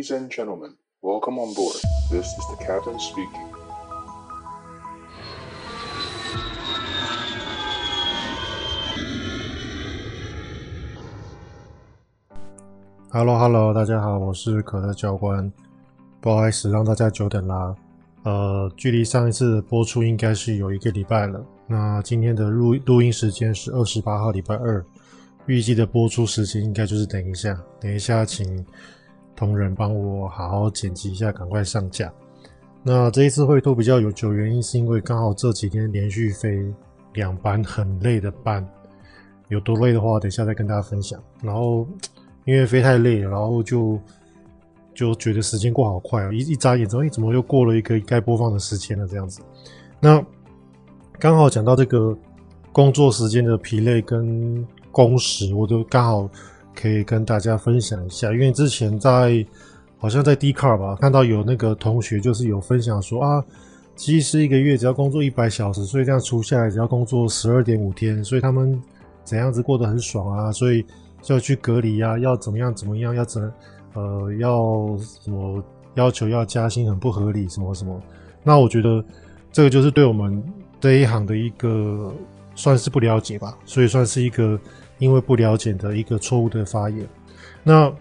Ladies and gentlemen, welcome on board. This is the captain speaking. Hello，Hello，大家好，我是可乐教官，不好意思让大家久等啦。呃，距离上一次播出应该是有一个礼拜了。那今天的录录音时间是二十八号礼拜二，预计的播出时间应该就是等一下，等一下请同仁帮我好好剪辑一下，赶快上架。那这一次会拖比较有久，原因是因为刚好这几天连续飞两班很累的班，有多累的话，等一下再跟大家分享。然后。因为飞太累了，然后就就觉得时间过好快啊！一一眨眼之后，诶，怎么又过了一个该播放的时间了？这样子，那刚好讲到这个工作时间的疲累跟工时，我都刚好可以跟大家分享一下。因为之前在好像在 d c a r 吧，看到有那个同学就是有分享说啊，其实一个月只要工作一百小时，所以这样除下来只要工作十二点五天，所以他们怎样子过得很爽啊，所以。就要去隔离啊，要怎么样怎么样，要怎呃要什么要求要加薪很不合理什么什么。那我觉得这个就是对我们这一行的一个算是不了解吧，所以算是一个因为不了解的一个错误的发言。那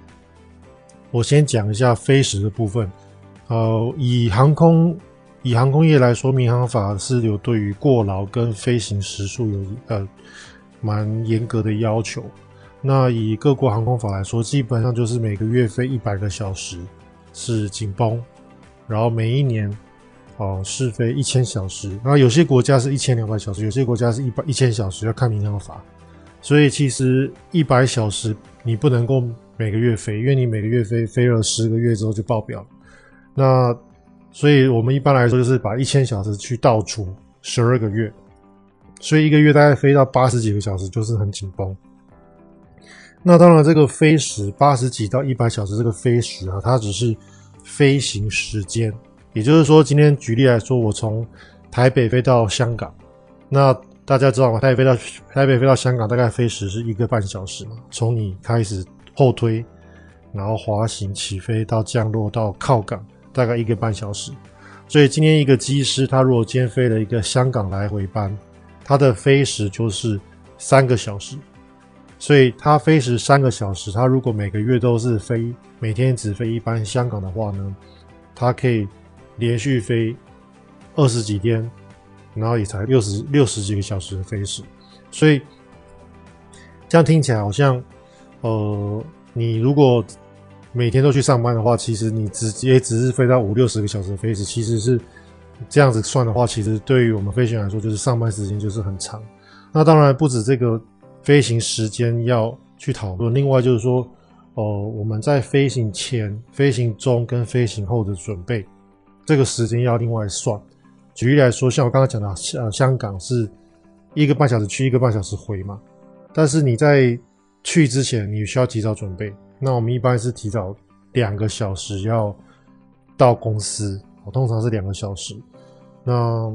我先讲一下飞时的部分。呃，以航空以航空业来说，民航法是有对于过劳跟飞行时数有呃蛮严格的要求。那以各国航空法来说，基本上就是每个月飞一百个小时是紧绷，然后每一年哦试飞一千小时。然后有些国家是一千两百小时，有些国家是一百一千小时，要看民航法。所以其实一百小时你不能够每个月飞，因为你每个月飞飞了十个月之后就爆表了。那所以我们一般来说就是把一千小时去倒除十二个月，所以一个月大概飞到八十几个小时就是很紧绷。那当然，这个飞时八十几到一百小时，这个飞时啊，它只是飞行时间。也就是说，今天举例来说，我从台北飞到香港，那大家知道吗？台北飞到台北飞到香港，大概飞时是一个半小时嘛。从你开始后推，然后滑行起飞到降落到靠港，大概一个半小时。所以今天一个机师，他如果今天飞了一个香港来回班，他的飞时就是三个小时。所以他飞时三个小时，他如果每个月都是飞，每天只飞一班香港的话呢，他可以连续飞二十几天，然后也才六十六十几个小时的飞时。所以这样听起来好像，呃，你如果每天都去上班的话，其实你直接只是飞到五六十个小时的飞时，其实是这样子算的话，其实对于我们飞行员来说，就是上班时间就是很长。那当然不止这个。飞行时间要去讨论。另外就是说，哦、呃，我们在飞行前、飞行中跟飞行后的准备，这个时间要另外算。举例来说，像我刚刚讲的，呃，香港是一个半小时去，一个半小时回嘛。但是你在去之前，你需要提早准备。那我们一般是提早两个小时要到公司，通常是两个小时。那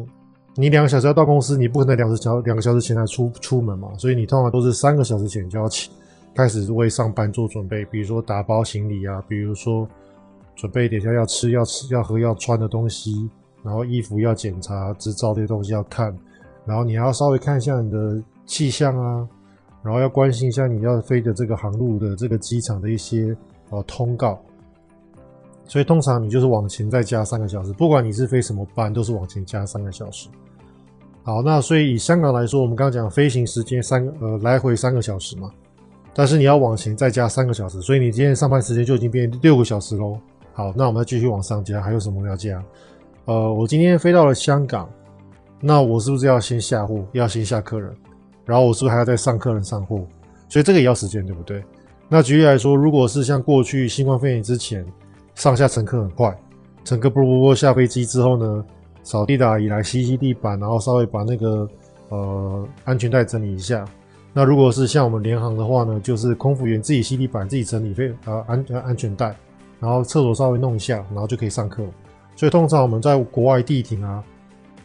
你两个小时要到公司，你不可能两个小两个小时前才出出门嘛，所以你通常都是三个小时前就要起，开始为上班做准备，比如说打包行李啊，比如说准备点下要吃要吃要喝要穿的东西，然后衣服要检查，执照这些东西要看，然后你还要稍微看一下你的气象啊，然后要关心一下你要飞的这个航路的这个机场的一些呃通告。所以通常你就是往前再加三个小时，不管你是飞什么班，都是往前加三个小时。好，那所以以香港来说，我们刚刚讲飞行时间三个呃来回三个小时嘛，但是你要往前再加三个小时，所以你今天上班时间就已经变六个小时喽。好，那我们再继续往上加，还有什么要加？呃，我今天飞到了香港，那我是不是要先下货，要先下客人，然后我是不是还要再上客人上货？所以这个也要时间，对不对？那举例来说，如果是像过去新冠肺炎之前。上下乘客很快，乘客不不不下飞机之后呢，扫地打来吸吸地板，然后稍微把那个呃安全带整理一下。那如果是像我们联航的话呢，就是空服员自己吸地板，自己整理飞呃安安全带，然后厕所稍微弄一下，然后就可以上课。所以通常我们在国外地停啊，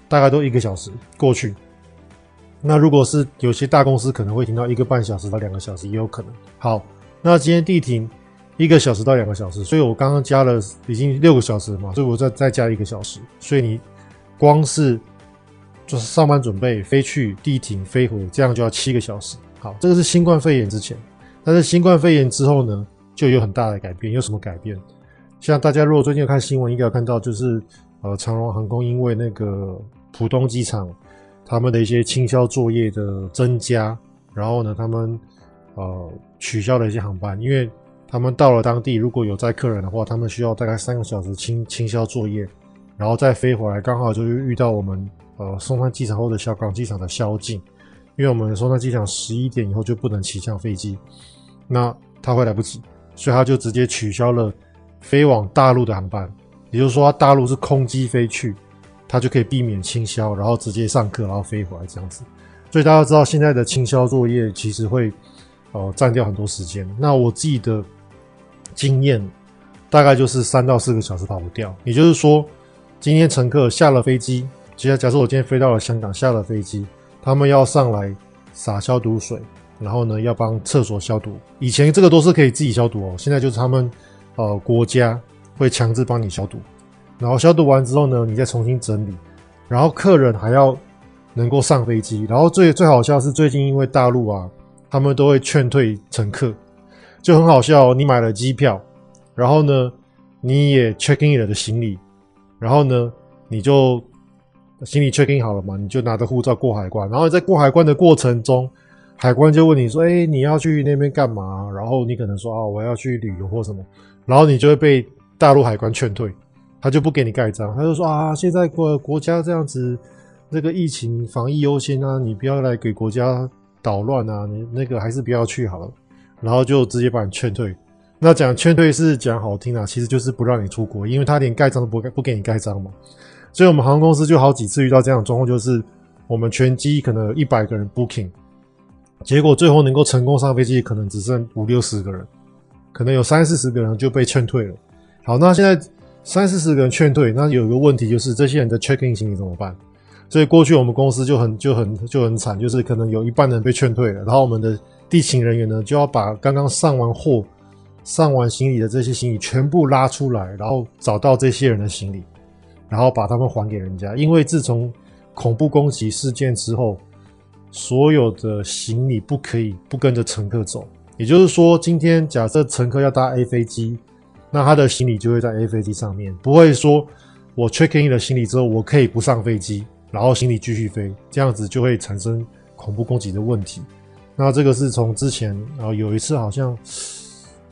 大概都一个小时过去。那如果是有些大公司可能会停到一个半小时到两个小时也有可能。好，那今天地停。一个小时到两个小时，所以我刚刚加了已经六个小时了嘛，所以我再再加一个小时，所以你光是就是上班准备飞去地停飞回，这样就要七个小时。好，这个是新冠肺炎之前，但是新冠肺炎之后呢，就有很大的改变。有什么改变？像大家如果最近有看新闻，应该有看到就是呃，长荣航空因为那个浦东机场他们的一些清消作业的增加，然后呢，他们呃取消了一些航班，因为。他们到了当地，如果有载客人的话，他们需要大概三个小时清清消作业，然后再飞回来。刚好就遇到我们呃松山机场后的小港机场的宵禁，因为我们松山机场十一点以后就不能起降飞机，那他会来不及，所以他就直接取消了飞往大陆的航班。也就是说，大陆是空机飞去，它就可以避免清消，然后直接上课，然后飞回来这样子。所以大家知道，现在的清消作业其实会呃占掉很多时间。那我自己的。经验大概就是三到四个小时跑不掉，也就是说，今天乘客下了飞机，假假设我今天飞到了香港，下了飞机，他们要上来洒消毒水，然后呢要帮厕所消毒。以前这个都是可以自己消毒哦，现在就是他们呃国家会强制帮你消毒，然后消毒完之后呢，你再重新整理，然后客人还要能够上飞机，然后最最好笑是最近因为大陆啊，他们都会劝退乘客。就很好笑，你买了机票，然后呢，你也 check in 了的行李，然后呢，你就行李 check in 好了嘛，你就拿着护照过海关，然后在过海关的过程中，海关就问你说：“哎，你要去那边干嘛？”然后你可能说：“啊，我要去旅游或什么。”然后你就会被大陆海关劝退，他就不给你盖章，他就说：“啊，现在国国家这样子，那个疫情防疫优先啊，你不要来给国家捣乱啊，你那个还是不要去好了。”然后就直接把你劝退。那讲劝退是讲好听啊，其实就是不让你出国，因为他连盖章都不不给你盖章嘛。所以我们航空公司就好几次遇到这样的状况，就是我们全机可能有一百个人 booking，结果最后能够成功上飞机，可能只剩五六十个人，可能有三四十个人就被劝退了。好，那现在三四十个人劝退，那有一个问题就是这些人的 check in 行李怎么办？所以过去我们公司就很就很就很惨，就是可能有一半人被劝退了，然后我们的。地勤人员呢，就要把刚刚上完货、上完行李的这些行李全部拉出来，然后找到这些人的行李，然后把他们还给人家。因为自从恐怖攻击事件之后，所有的行李不可以不跟着乘客走。也就是说，今天假设乘客要搭 A 飞机，那他的行李就会在 A 飞机上面，不会说我 check in 了行李之后，我可以不上飞机，然后行李继续飞，这样子就会产生恐怖攻击的问题。那这个是从之前，然后有一次好像，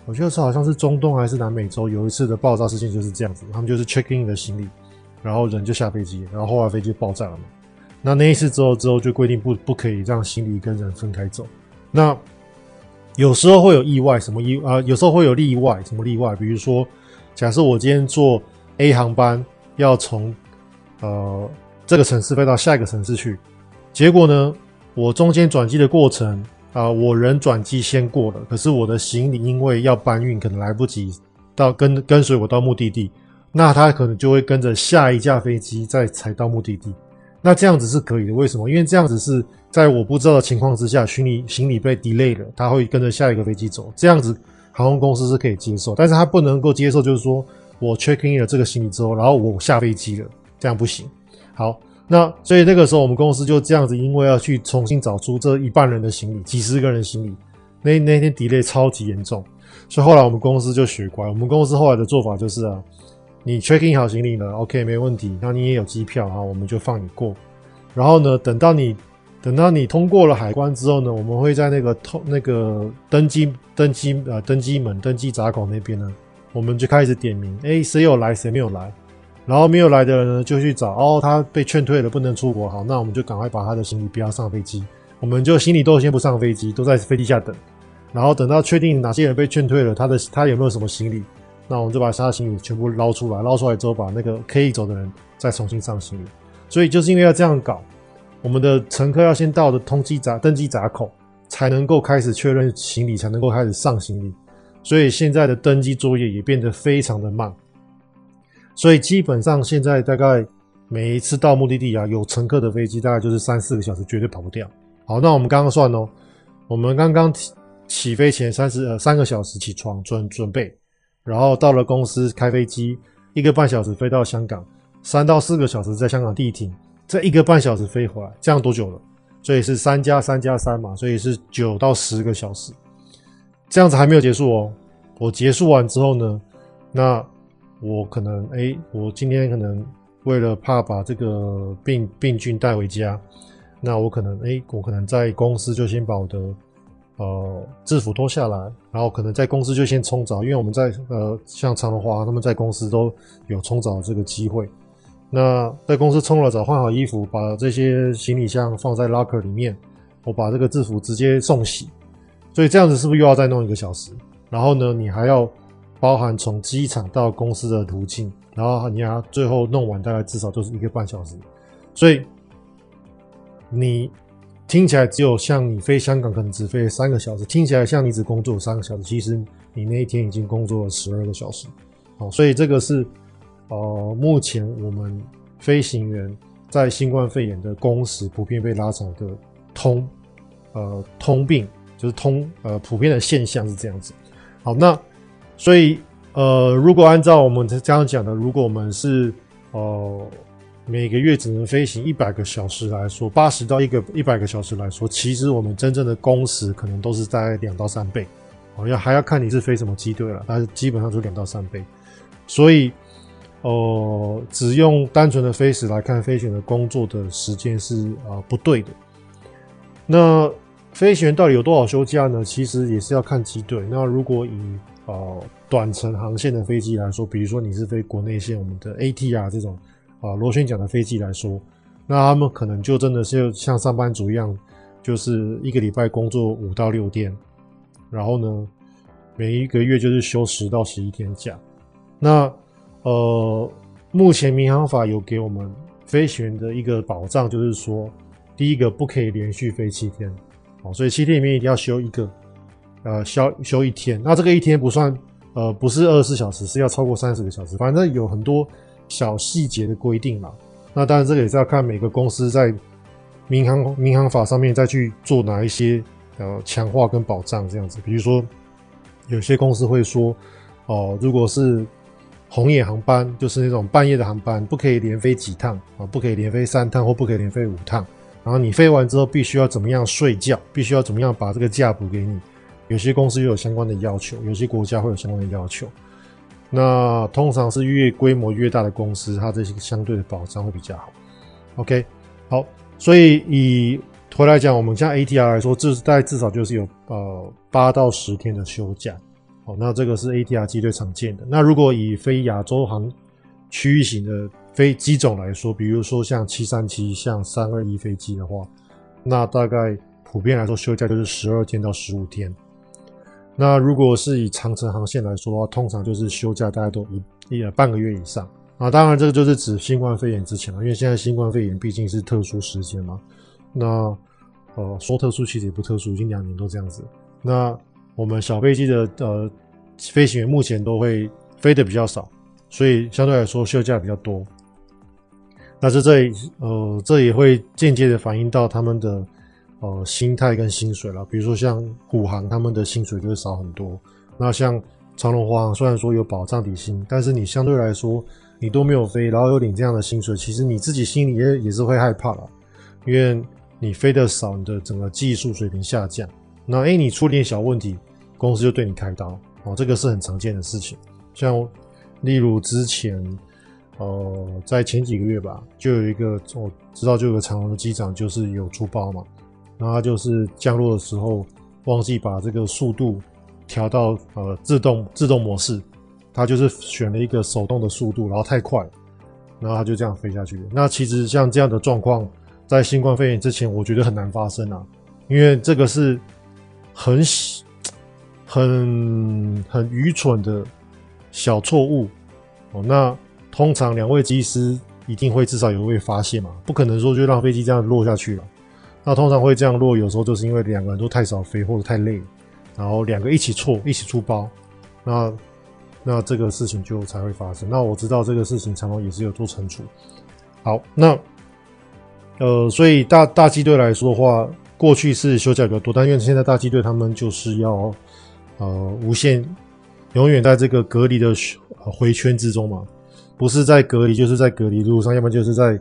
我觉得是好像是中东还是南美洲有一次的爆炸事件就是这样子，他们就是 check in 的行李，然后人就下飞机，然后后来飞机爆炸了嘛。那那一次之后之后就规定不不可以让行李跟人分开走。那有时候会有意外，什么意啊？有时候会有例外，什么例外？比如说，假设我今天坐 A 航班要从呃这个城市飞到下一个城市去，结果呢，我中间转机的过程。啊、我人转机先过了，可是我的行李因为要搬运，可能来不及到跟跟随我到目的地，那他可能就会跟着下一架飞机再才到目的地。那这样子是可以的，为什么？因为这样子是在我不知道的情况之下，行李行李被 delay 了，他会跟着下一个飞机走，这样子航空公司是可以接受，但是他不能够接受，就是说我 check in 了这个行李之后，然后我下飞机了，这样不行。好。那所以那个时候，我们公司就这样子，因为要去重新找出这一半人的行李，几十个人行李，那那天 delay 超级严重，所以后来我们公司就学乖。我们公司后来的做法就是啊，你 check in 好行李了，OK 没问题，那你也有机票啊，我们就放你过。然后呢，等到你等到你通过了海关之后呢，我们会在那个通那个登机登机呃登机门登机闸口那边呢，我们就开始点名，哎，谁有来，谁没有来。然后没有来的人呢，就去找哦，他被劝退了，不能出国。好，那我们就赶快把他的行李不要上飞机，我们就行李都先不上飞机，都在飞机下等。然后等到确定哪些人被劝退了，他的他有没有什么行李，那我们就把他的行李全部捞出来，捞出来之后，把那个可以走的人再重新上行李。所以就是因为要这样搞，我们的乘客要先到的通机闸登机闸口，才能够开始确认行李，才能够开始上行李。所以现在的登机作业也变得非常的慢。所以基本上现在大概每一次到目的地啊，有乘客的飞机大概就是三四个小时，绝对跑不掉。好，那我们刚刚算哦，我们刚刚起飞前三十呃三个小时起床准准备，然后到了公司开飞机，一个半小时飞到香港，三到四个小时在香港地停，这一个半小时飞回来，这样多久了？所以是三加三加三嘛，所以是九到十个小时。这样子还没有结束哦，我结束完之后呢，那我可能哎、我今天可能为了怕把这个病病菌带回家。那我可能哎、我可能在公司就先把我的呃制服脱下来，然后可能在公司就先冲澡，因为我们在呃像长荣华他们在公司都有冲澡这个机会。那在公司冲了澡，换好衣服，把这些行李箱放在 locker 里面，我把这个制服直接送洗。所以这样子是不是又要再弄一个小时？然后呢，你还要包含从机场到公司的途径，然后你要最后弄完，大概至少就是一个半小时。所以。你听起来只有像你飞香港可能只飞三个小时，听起来像你只工作三个小时，其实你那一天已经工作了十二个小时。好，所以这个是呃，目前我们飞行员在新冠肺炎的工时普遍被拉长的通呃通病，就是通呃普遍的现象是这样子。好，那所以呃，如果按照我们这样讲的，如果我们是呃。每个月只能飞行一百个小时来说，八十到一个一百个小时来说，其实我们真正的工时可能都是在两到三倍，哦，要还要看你是飞什么机队了，但是基本上就两到三倍。所以，呃，只用单纯的飞时来看飞行员的工作的时间是啊、呃、不对的。那飞行员到底有多少休假呢？其实也是要看机队。那如果以呃短程航线的飞机来说，比如说你是飞国内线，我们的 ATR 这种。啊，螺旋桨的飞机来说，那他们可能就真的是像上班族一样，就是一个礼拜工作五到六天，然后呢，每一个月就是休十到十一天假。那呃，目前民航法有给我们飞行员的一个保障，就是说，第一个不可以连续飞七天，好，所以七天里面一定要休一个，呃，休休一天。那这个一天不算，呃，不是二十四小时，是要超过三十个小时，反正有很多。小细节的规定嘛，那当然这个也是要看每个公司在民航民航法上面再去做哪一些呃强化跟保障这样子。比如说，有些公司会说，哦、如果是红眼航班，就是那种半夜的航班，不可以连飞几趟啊，不可以连飞三趟或不可以连飞五趟。然后你飞完之后，必须要怎么样睡觉，必须要怎么样把这个假补给你。有些公司又有相关的要求，有些国家会有相关的要求。那通常是越规模越大的公司，它这些相对的保障会比较好。OK，好，所以以回来讲，我们像 ATR 来说，这大概至少就是有呃八到十天的休假。好，那这个是 ATR 机队常见的。那如果以非亚洲航区域型的飞机种来说，比如说像七三七、像三二一飞机的话，那大概普遍来说休假就是十二天到十五天。那如果是以长城航线来说的话，通常就是休假大概都一一半个月以上啊。当然，这个就是指新冠肺炎之前了，因为现在新冠肺炎毕竟是特殊时间嘛。那呃，说特殊其实也不特殊，已经两年都这样子。那我们小飞机的呃飞行员目前都会飞的比较少，所以相对来说休假比较多。那这这呃这也会间接的反映到他们的。呃，心态跟薪水啦，比如说像虎航，他们的薪水就会少很多。那像长荣华航，虽然说有保障底薪，但是你相对来说，你都没有飞，然后有领这样的薪水，其实你自己心里也也是会害怕啦，因为你飞得少，你的整个技术水平下降。那诶，你出点小问题，公司就对你开刀哦，这个是很常见的事情。像例如之前，呃，在前几个月吧，就有一个我知道，就有个长隆的机长就是有出包嘛。然后他就是降落的时候忘记把这个速度调到呃自动自动模式，他就是选了一个手动的速度，然后太快，然后他就这样飞下去。那其实像这样的状况，在新冠肺炎之前，我觉得很难发生啊，因为这个是很很很愚蠢的小错误哦。那通常两位机师一定会至少有一位发现嘛，不可能说就让飞机这样落下去了。那通常会这样落，有时候就是因为两个人都太少飞或者太累，然后两个一起错，一起出包，那那这个事情就才会发生。那我知道这个事情长荣也是有做惩处。好，那呃，所以大大机队来说的话，过去是休假比较多，但因为现在大机队他们就是要呃无限永远在这个隔离的回圈之中嘛，不是在隔离就是在隔离路上，要么就是在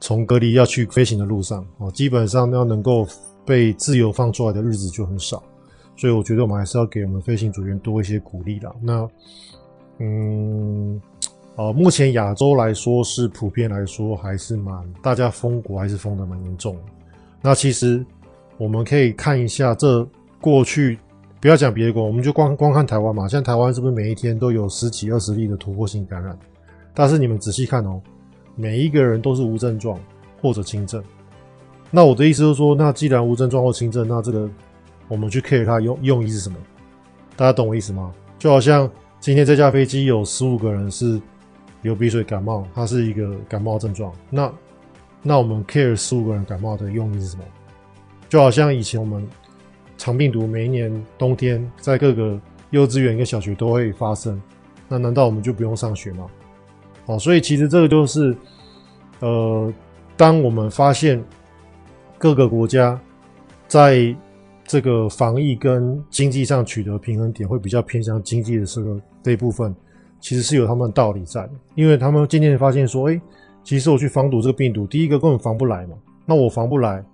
从隔离要去飞行的路上哦，基本上要能够被自由放出来的日子就很少，所以我觉得我们还是要给我们飞行组员多一些鼓励啦。那嗯。呃，目前亚洲来说是普遍来说还是蛮大家封国还是封的蛮严重的。那其实我们可以看一下这过去，不要讲别的国，我们就光光看台湾嘛。现在台湾是不是每一天都有十几二十例的突破性感染？但是你们仔细看哦，每一个人都是无症状或者轻症。那我的意思就是说，那既然无症状或轻症，那这个我们去 care 它用用意是什么？大家懂我意思吗？就好像今天这架飞机有十五个人是。流鼻水、感冒，它是一个感冒症状。那那我们 care 十五个人感冒的用意是什么？就好像以前我们肠病毒每一年冬天在各个幼稚园跟小学都会发生，那难道我们就不用上学吗？哦，所以其实这个就是，呃，当我们发现各个国家在这个防疫跟经济上取得平衡点，会比较偏向经济的这个这一部分。其实是有他们的道理在，因为他们渐渐发现说，哎，其实我去防堵这个病毒，第一个根本防不来嘛。那我防不来，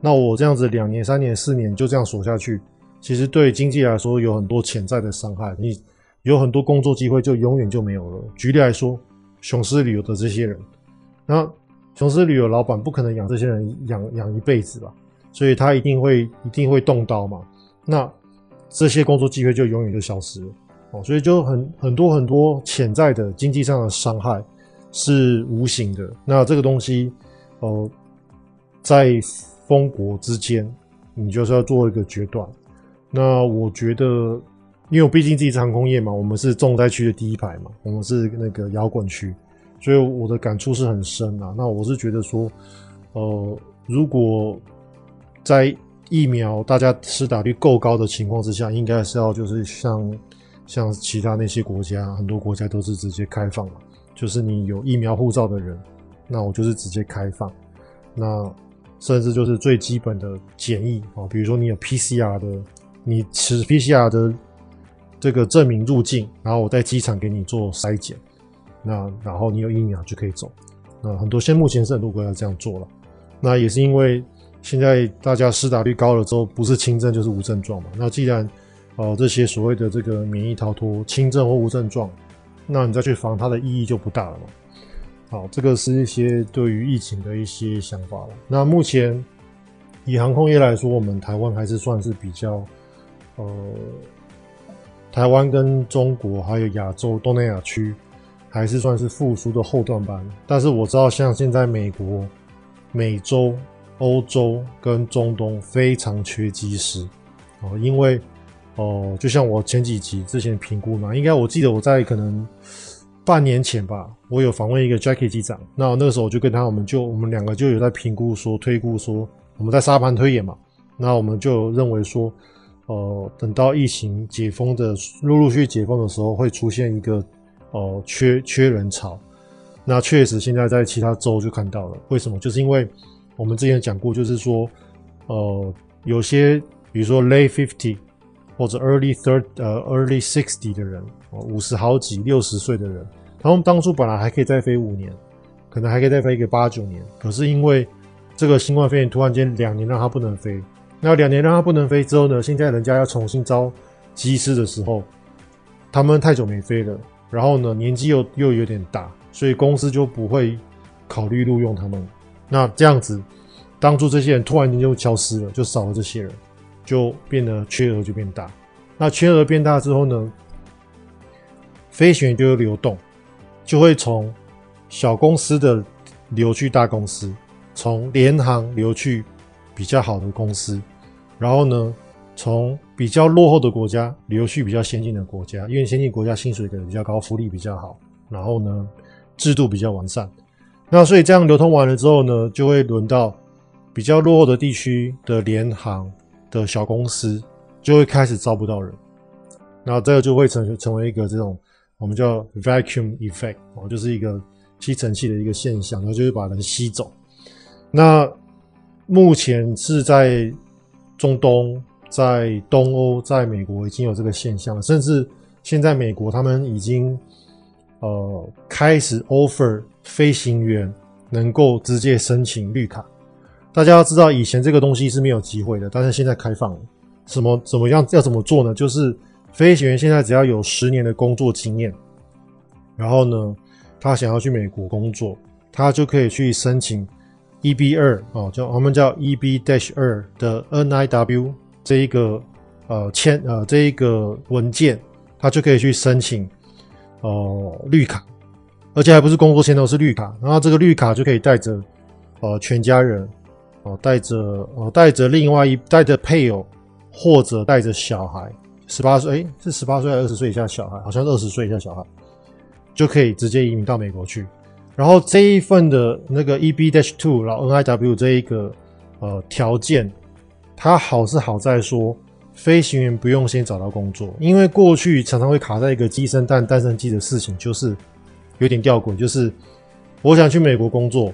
那我这样子两年、三年、四年就这样锁下去，其实对经济来说有很多潜在的伤害。你有很多工作机会就永远就没有了。举例来说，雄狮旅游的这些人，那雄狮旅游老板不可能养这些人养养一辈子吧，所以他一定会一定会动刀嘛。那这些工作机会就永远就消失了。哦，所以就很很多很多潜在的经济上的伤害是无形的。那这个东西，呃，在封国之间，你就是要做一个决断。那我觉得，因为我毕竟自己是航空业嘛，我们是重灾区的第一排嘛，我们是那个摇滚区，所以我的感触是很深啊。那我是觉得说，呃，如果在疫苗大家施打率够高的情况之下，应该是要就是像。像其他那些国家，很多国家都是直接开放嘛，就是你有疫苗护照的人，那我就是直接开放。那甚至就是最基本的检疫啊，比如说你有 PCR 的，你持 PCR 的这个证明入境，然后我在机场给你做筛检，那然后你有疫苗就可以走。那很多现目前是很多国家这样做了，那也是因为现在大家施打率高了之后，不是轻症就是无症状嘛。那既然哦，这些所谓的这个免疫逃脱，轻症或无症状，那你再去防它的意义就不大了嘛。好，这个是一些对于疫情的一些想法了。那目前以航空业来说，我们台湾还是算是比较，呃，台湾跟中国还有亚洲东南亚区还是算是复苏的后段班。但是我知道，像现在美国、美洲、欧洲跟中东非常缺机师哦，因为。哦，就像我前几集之前评估嘛，应该我记得我在可能半年前吧，我有访问一个 Jackie 机长，那那个时候我就跟他，我们就我们两个就有在评估说推估说，我们在沙盘推演嘛，那我们就认为说，呃，等到疫情解封的陆陆续续解封的时候，会出现一个呃缺缺人潮，那确实现在在其他州就看到了，为什么？就是因为我们之前讲过，就是说，呃，有些比如说 Late Fifty。或者 early third 呃 early sixty 的人，五十好几六十岁的人，他们当初本来还可以再飞五年，可能还可以再飞一个八九年，可是因为这个新冠肺炎突然间两年让他不能飞，那两年让他不能飞之后呢，现在人家要重新招机师的时候，他们太久没飞了，然后呢年纪又又有点大，所以公司就不会考虑录用他们。那这样子，当初这些人突然间就消失了，就少了这些人。就变得缺额就变大，那缺额变大之后呢，飞行员就会流动，就会从小公司的流去大公司，从联航流去比较好的公司，然后呢，从比较落后的国家流去比较先进的国家，因为先进国家薪水给的比较高，福利比较好，然后呢，制度比较完善，那所以这样流通完了之后呢，就会轮到比较落后的地区的联航。的小公司就会开始招不到人，那这个就会成成为一个这种我们叫 vacuum effect 哦，就是一个吸尘器的一个现象，然后就会把人吸走。那目前是在中东、在东欧、在美国已经有这个现象了，甚至现在美国他们已经呃开始 offer 飞行员能够直接申请绿卡。大家要知道，以前这个东西是没有机会的，但是现在开放了。什么怎么样？要怎么做呢？就是飞行员现在只要有十年的工作经验，然后呢，他想要去美国工作，他就可以去申请 EB 二哦，叫我们叫 EB dash 二的 NIW 这一个呃签呃这一个文件，他就可以去申请哦、绿卡，而且还不是工作签证，是绿卡。然后这个绿卡就可以带着呃全家人。哦，带着哦，带着另外一带着配偶，或者带着小孩，十八岁，诶，是十八岁还是二十岁以下小孩？好像是二十岁以下小孩就可以直接移民到美国去。然后这一份的那个 EB dash two，然后 NIW 这一个呃条件，它好是好在说，飞行员不用先找到工作，因为过去常常会卡在一个鸡生蛋，蛋生鸡的事情，就是有点吊诡，就是我想去美国工作。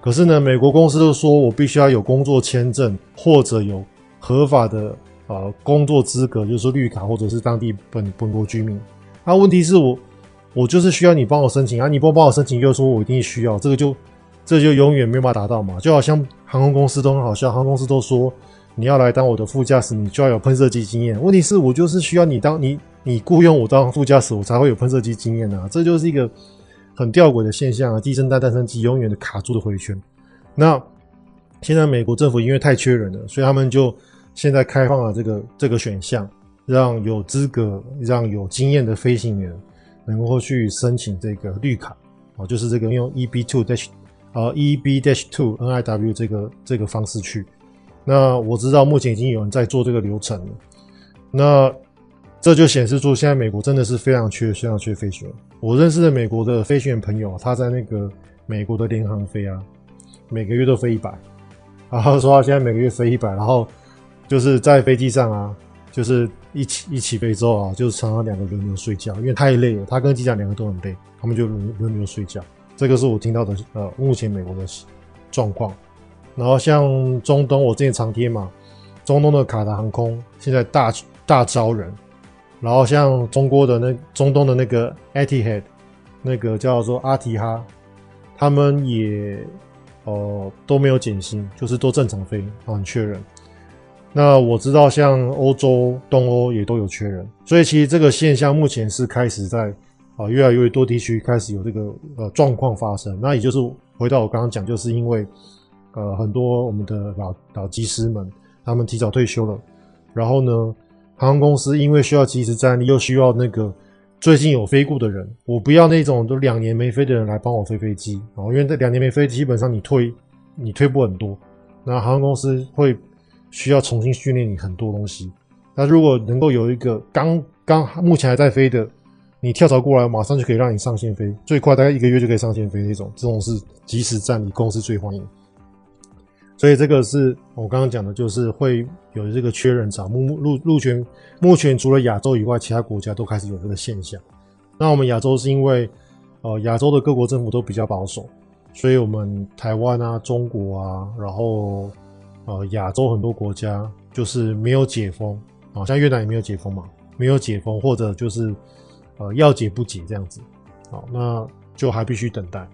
可是呢，美国公司都说我必须要有工作签证，或者有合法的呃工作资格，就是说绿卡或者是当地本本国居民。那、啊、问题是我我就是需要你帮我申请啊，你不帮我申请又说我一定需要，这个就这就永远没办法达到嘛。就好像航空公司都很好笑，航空公司都说你要来当我的副驾驶，你就要有喷射机经验。问题是我就是需要你当你你雇佣我当副驾驶，我才会有喷射机经验啊，这就是一个。很吊诡的现象啊，鸡生蛋，蛋生机，永远的卡住的回圈。那现在美国政府因为太缺人了，所以他们就现在开放了这个这个选项，让有资格、让有经验的飞行员能够去申请这个绿卡啊，就是这个用 EB two dash 啊 EB dash two NIW 这个这个方式去。那我知道目前已经有人在做这个流程了。那这就显示出现在美国真的是非常缺、非常缺飞行员。我认识的美国的飞行员朋友，他在那个美国的联航飞啊，每个月都飞一百，然后说他现在每个月飞一百，然后就是在飞机上啊，就是一起一起飞之后啊，就是常常两个轮流睡觉，因为太累了，他跟机长两个都很累，他们就轮轮流睡觉。这个是我听到的呃，目前美国的状况。然后像中东，我之前常贴嘛，中东的卡达航空现在大大招人。然后像中国的那中东的那个 Etihad，那个叫做阿提哈，他们也哦、都没有减薪，就是都正常飞，很缺人。那我知道像欧洲、东欧也都有缺人，所以其实这个现象目前是开始在啊、越来越多地区开始有这个呃状况发生。那也就是回到我刚刚讲，就是因为呃很多我们的老老技师们他们提早退休了，然后呢。航空公司因为需要即时战力，又需要那个最近有飞过的人，我不要那种都两年没飞的人来帮我飞飞机啊，因为这两年没飞，基本上你退你退步很多，那航空公司会需要重新训练你很多东西。那如果能够有一个刚刚目前还在飞的，你跳槽过来，马上就可以让你上线飞，最快大概一个月就可以上线飞那种，这种是即时战你，公司最欢迎。所以这个是我刚刚讲的，就是会有这个缺人潮。目目目前目前除了亚洲以外，其他国家都开始有这个现象。那我们亚洲是因为呃亚洲的各国政府都比较保守，所以我们台湾啊、中国啊，然后呃亚洲很多国家就是没有解封，好像越南也没有解封嘛，没有解封或者就是呃要解不解这样子，好，那就还必须等待。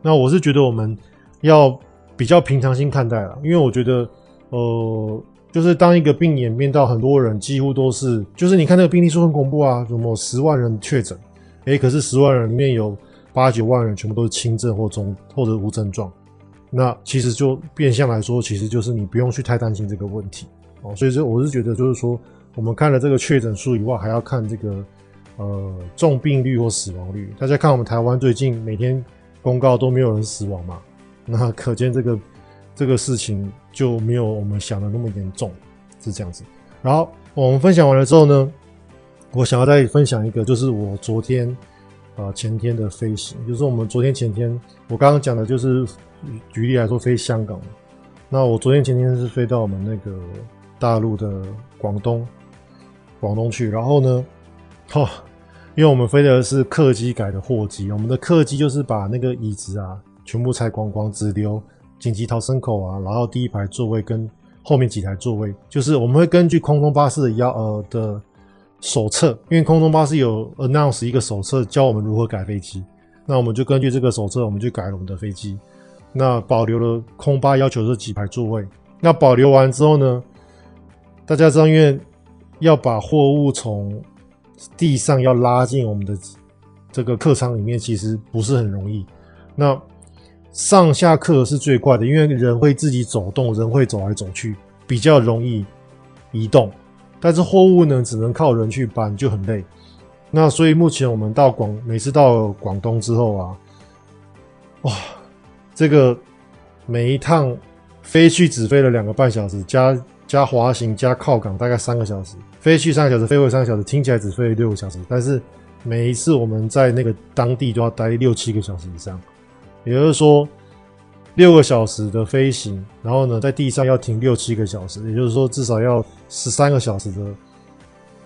那我是觉得我们要。比较平常心看待了，因为我觉得，呃，就是当一个病演变到很多人几乎都是，就是你看那个病例数很恐怖啊，什么十万人确诊，诶，可是十万人里面有八九万人全部都是轻症或中或者无症状，那其实就变相来说，其实就是你不用去太担心这个问题哦。所以说，我是觉得就是说，我们看了这个确诊数以外，还要看这个呃重病率或死亡率。大家看我们台湾最近每天公告都没有人死亡嘛。那可见这个这个事情就没有我们想的那么严重，是这样子。然后我们分享完了之后呢，我想要再分享一个，就是我昨天啊、前天的飞行，就是我们昨天前天我刚刚讲的，就是举例来说飞香港。那我昨天前天是飞到我们那个大陆的广东广东去，然后呢，哦，因为我们飞的是客机改的货机，我们的客机就是把那个椅子啊。全部拆光光，只留紧急逃生口啊，然后第一排座位跟后面几台座位，就是我们会根据空中巴士的要呃的手册，因为空中巴士有 announce 一个手册教我们如何改飞机，那我们就根据这个手册，我们就改了我们的飞机，那保留了空巴要求这几排座位，那保留完之后呢，大家知道，因为要把货物从地上要拉进我们的这个客舱里面，其实不是很容易，那。上下客是最快的，因为人会自己走动，人会走来走去，比较容易移动。但是货物呢，只能靠人去搬，就很累。那所以目前我们到广，每次到广东之后啊，哇，这个每一趟飞去只飞了两个半小时，加加滑行加靠港大概三个小时，飞去三个小时，飞回三个小时，听起来只飞了六个小时，但是每一次我们在那个当地都要待六七个小时以上。也就是说，六个小时的飞行，然后呢，在地上要停六七个小时，也就是说，至少要十三个小时的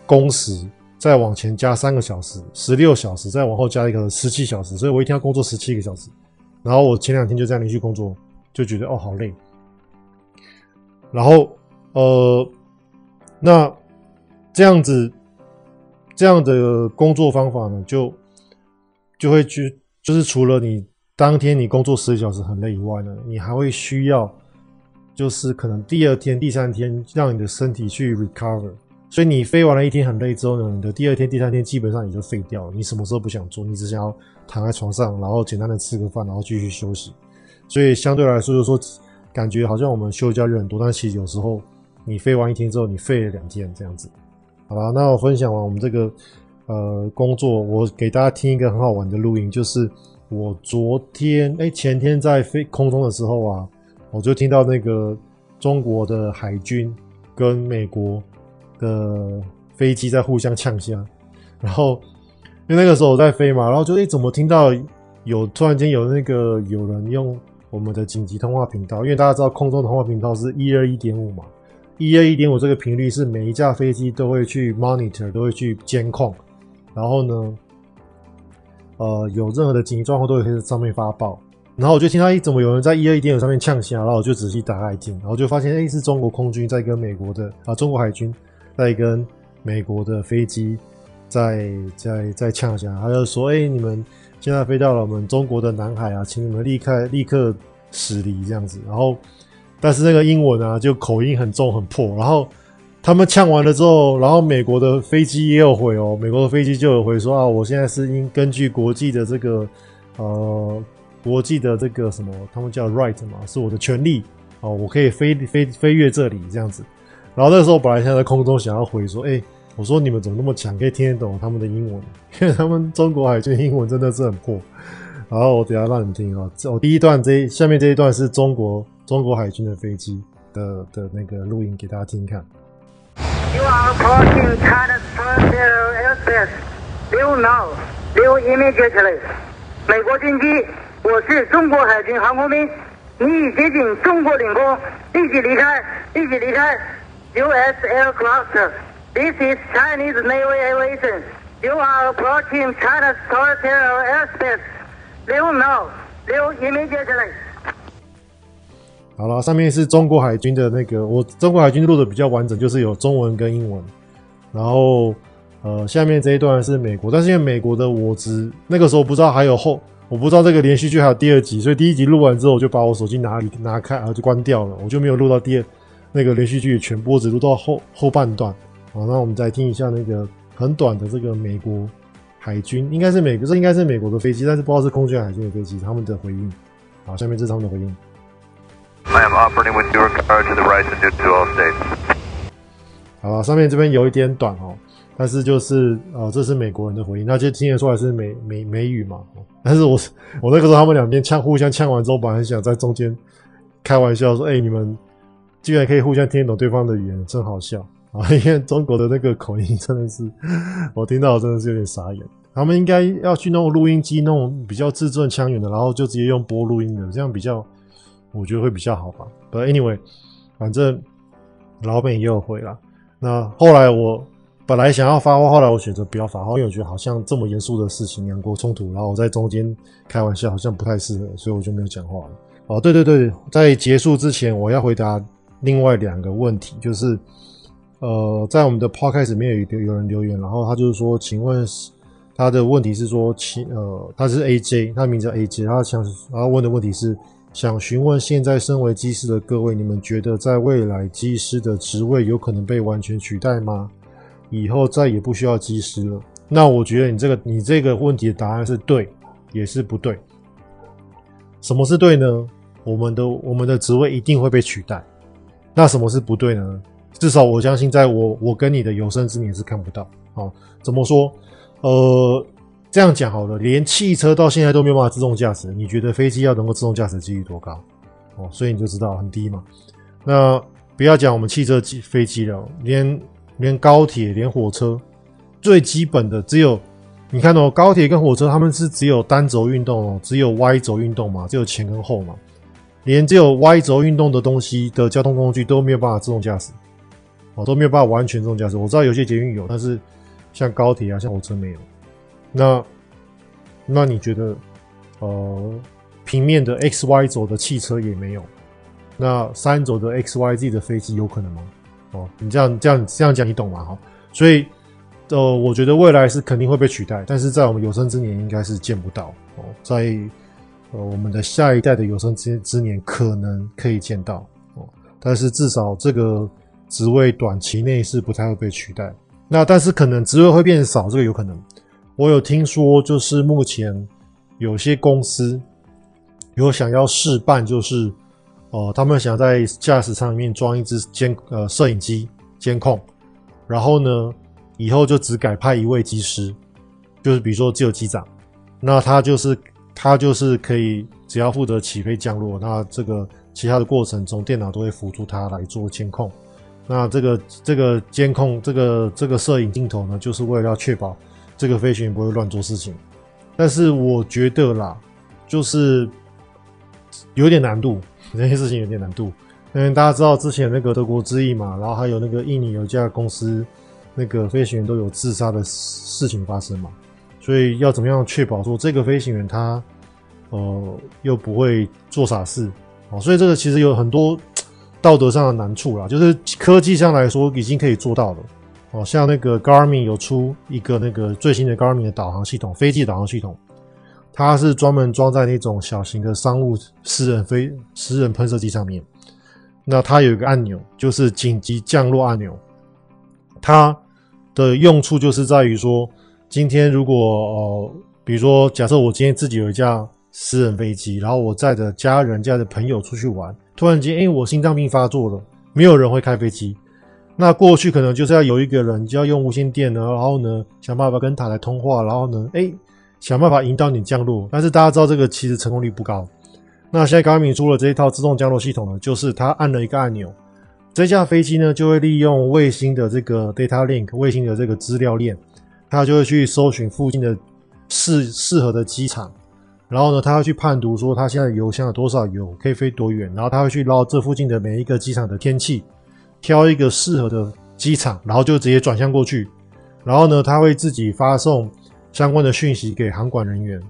工时，再往前加三个小时，十六小时，再往后加一个十七小时，所以我一天要工作十七个小时。然后我前两天就这样连续工作，就觉得哦，好累。然后呃，那这样子这样的工作方法呢，就就会去，就是除了你。当天你工作十个小时很累以外呢，你还会需要，就是可能第二天、第三天让你的身体去 recover。所以你飞完了一天很累之后呢，你的第二天、第三天基本上也就废掉了。你什么时候不想做，你只想要躺在床上，然后简单的吃个饭，然后继续休息。所以相对来说，就是说感觉好像我们休假日很多，但其实有时候你飞完一天之后，你废了两天这样子。好吧，那我分享完我们这个呃工作，我给大家听一个很好玩的录音，就是。我昨天哎，前天在飞空中的时候啊，我就听到那个中国的海军跟美国的飞机在互相呛声，然后因为那个时候我在飞嘛，然后就哎，怎么听到有突然间有那个有人用我们的紧急通话频道，因为大家知道空中通话频道是一二一点五嘛，一二一点五这个频率是每一架飞机都会去 monitor，都会去监控，然后呢。呃，有任何的紧急状况都会在上面发报，然后我就听到，哎，怎么有人在一二一点五上面呛声，然后我就仔细打开听，然后就发现，哎，是中国空军在跟美国的啊，中国海军在跟美国的飞机在在在呛下，他就说，哎，你们现在飞到了我们中国的南海啊，请你们立刻立刻驶离这样子，然后但是那个英文啊，就口音很重很破，然后。他们呛完了之后，然后美国的飞机也有回哦，美国的飞机就有回说啊，我现在是应根据国际的这个呃国际的这个什么，他们叫 right 嘛，是我的权利哦，我可以飞飞飞越这里这样子。然后那时候本来现在在空中想要回说，哎，我说你们怎么那么强，可以听得懂他们的英文？因为他们中国海军英文真的是很破。然后我等下让你们听啊，这我第一段这一下面这一段是中国中国海军的飞机的的那个录音给大家听看。You are approaching China's territorial airspace. Leave now. Leave immediately. 美国军机，我是中国海军航空兵，你已接近中国领空，立即离开，立即离开。U.S. aircraft. This is Chinese naval aviation. You are approaching China's territorial airspace. Leave now. Leave immediately. 好了，上面是中国海军的那个，我中国海军录的比较完整，就是有中文跟英文。然后，呃，下面这一段是美国，但是因为美国的我只那个时候不知道还有后，我不知道这个连续剧还有第二集，所以第一集录完之后，我就把我手机拿里拿开，然后就关掉了，我就没有录到第二那个连续剧的全部，只录到后后半段。好，那我们再听一下那个很短的这个美国海军，应该是美国，这应该是美国的飞机，但是不知道是空军还是海军的飞机，他们的回应。好，下面这是他们的回应。I am operating with your car to the right and due to all states. 好了，上面这边有一点短哦，但是就是呃，这是美国人的回应，那就听得出来是美美美语嘛。但是我我那个时候他们两边呛互相呛完之后，本来想在中间开玩笑说：“哎、欸，你们居然可以互相听得懂对方的语言，真好笑啊！”因为中国的那个口音真的是，我听到真的是有点傻眼。他们应该要去弄录音机，弄比较字正腔圆的，然后就直接用播录音的，这样比较。我觉得会比较好吧，But anyway，反正老美也有回啦。那后来我本来想要发话，后来我选择不要发话，因为我觉得好像这么严肃的事情，两国冲突，然后我在中间开玩笑好像不太适合，所以我就没有讲话了。哦，对对对，在结束之前，我要回答另外两个问题，就是呃，在我们的 podcast 里面有有人留言，然后他就是说，请问他的问题是说，请呃，他是 AJ，他名字叫 AJ，他想然后问的问题是想询问现在身为机师的各位，你们觉得在未来机师的职位有可能被完全取代吗？以后再也不需要机师了？那我觉得你这个你这个问题的答案是对，也是不对。什么是对呢？我们的我们的职位一定会被取代，那什么是不对呢？至少我相信，在我我跟你的有生之年是看不到。哦，怎么说？呃，这样讲好了，连汽车到现在都没有办法自动驾驶，你觉得飞机要能够自动驾驶几率多高？哦，所以你就知道很低嘛。那不要讲我们汽车机飞机了，连连高铁、连火车，最基本的只有。你看哦，高铁跟火车他们是只有单轴运动哦，只有 Y 轴运动嘛，只有前跟后嘛，连只有 Y 轴运动的东西的交通工具都没有办法自动驾驶，哦，都没有办法完全自动驾驶。我知道有些捷运有，但是像高铁啊，像火车没有。那那你觉得，呃，平面的 X Y 轴的汽车也没有，那三轴的 X Y Z 的飞机有可能吗？哦，你这样这样这样讲，你懂吗？哈，所以。呃，我觉得未来是肯定会被取代，但是在我们有生之年应该是见不到哦。在呃我们的下一代的有生之之年可能可以见到哦，但是至少这个职位短期内是不太会被取代。那但是可能职位会变少，这个有可能。我有听说，就是目前有些公司有想要试办，就是哦、呃，他们想在驾驶舱里面装一支监呃摄影机监控，然后呢。以后就只改派一位机师，就是比如说只有机长，那他就是他就是可以只要负责起飞降落，那这个其他的过程中电脑都会辅助他来做监控。那这个这个监控这个这个摄影镜头呢，就是为了要确保这个飞行员不会乱做事情。但是我觉得啦，就是有点难度，这件事情有点难度。因为大家知道之前那个德国之翼嘛，然后还有那个印尼有一家公司。那个飞行员都有自杀的事情发生嘛，所以要怎么样确保说这个飞行员他呃又不会做傻事啊？所以这个其实有很多 道德上的难处啦，就是科技上来说已经可以做到了哦。像那个 Garmin 有出一个那个最新的 Garmin 的导航系统，飞机导航系统，它是专门装在那种小型的商务私人飞私人喷射机上面。那它有一个按钮，就是紧急降落按钮，它。的用处就是在于说，今天如果呃，比如说，假设我今天自己有一架私人飞机，然后我载着家人、家的朋友出去玩，突然间，哎，我心脏病发作了，没有人会开飞机。那过去可能就是要有一个人就要用无线电呢，然后呢想办法跟塔来通话，然后呢，哎，想办法引导你降落。但是大家知道这个其实成功率不高。那现在高明出了这一套自动降落系统呢，就是他按了一个按钮。这架飞机呢，就会利用卫星的这个 data link，卫星的这个资料链，他就会去搜寻附近的适适合的机场，然后呢，他会去判读说他现在油箱有多少油，可以飞多远，然后他会去捞这附近的每一个机场的天气，挑一个适合的机场，然后就直接转向过去，然后呢，他会自己发送相关的讯息给航管人员，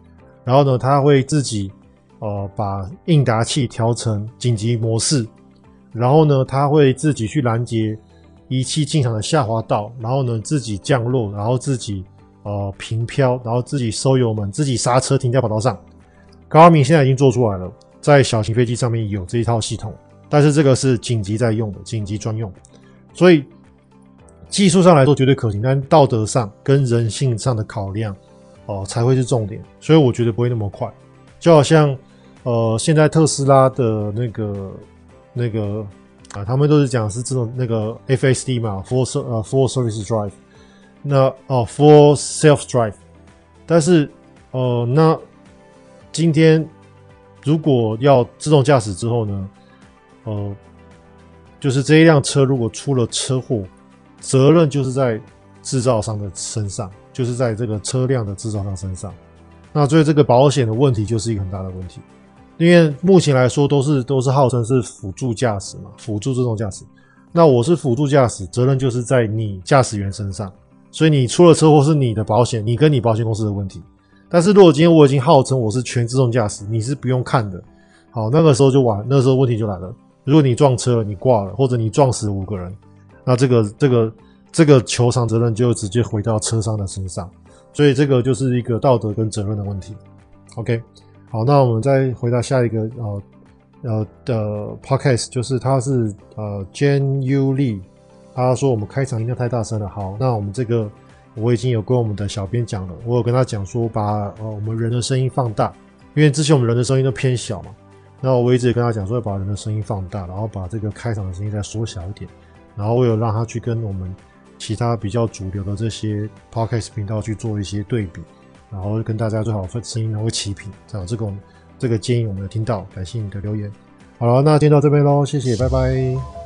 然后呢，他会自己呃把应答器调成紧急模式。然后呢，他会自己去拦截仪器进场的下滑道，然后呢，自己降落，然后自己呃平飘，然后自己收油门，自己刹车停在跑道上。高明现在已经做出来了，在小型飞机上面有这一套系统，但是这个是紧急在用的，紧急专用，所以技术上来说绝对可行，但道德上跟人性上的考量哦、才会是重点，所以我觉得不会那么快。就好像呃现在特斯拉的那个。那个啊，他们都是讲是这种那个 FSD 嘛，Full 呃 Full Service Drive，那哦 Full Self Drive，但是呃那今天如果要自动驾驶之后呢，呃，就是这一辆车如果出了车祸，责任就是在制造商的身上，就是在这个车辆的制造商身上，那所以这个保险的问题就是一个很大的问题。因为目前来说都是都是号称是辅助驾驶嘛，辅助自动驾驶。那我是辅助驾驶，责任就是在你驾驶员身上。所以你出了车祸是你的保险，你跟你保险公司的问题。但是如果今天我已经号称我是全自动驾驶，你是不用看的，好，那个时候就完，那个时候问题就来了。如果你撞车了，你挂了，或者你撞死五个人，那这个这个这个求偿责任就直接回到车商的身上。所以这个就是一个道德跟责任的问题。OK，好，那我们再回到下一个呃呃的 Podcast，就是他是呃 Jan Yu Lee，他说我们开场音量太大声了。好，那我们这个我已经有跟我们的小编讲了，我有跟他讲说把呃我们人的声音放大，因为之前我们人的声音都偏小嘛。那我一直跟他讲说要把人的声音放大，然后把这个开场的声音再缩小一点，然后我有让他去跟我们其他比较主流的这些 podcast 频道去做一些对比，然后跟大家最好分声音能够齐平。这样这个这个建议我们有听到，感谢你的留言。好了，那今天到这边喽，谢谢，拜拜。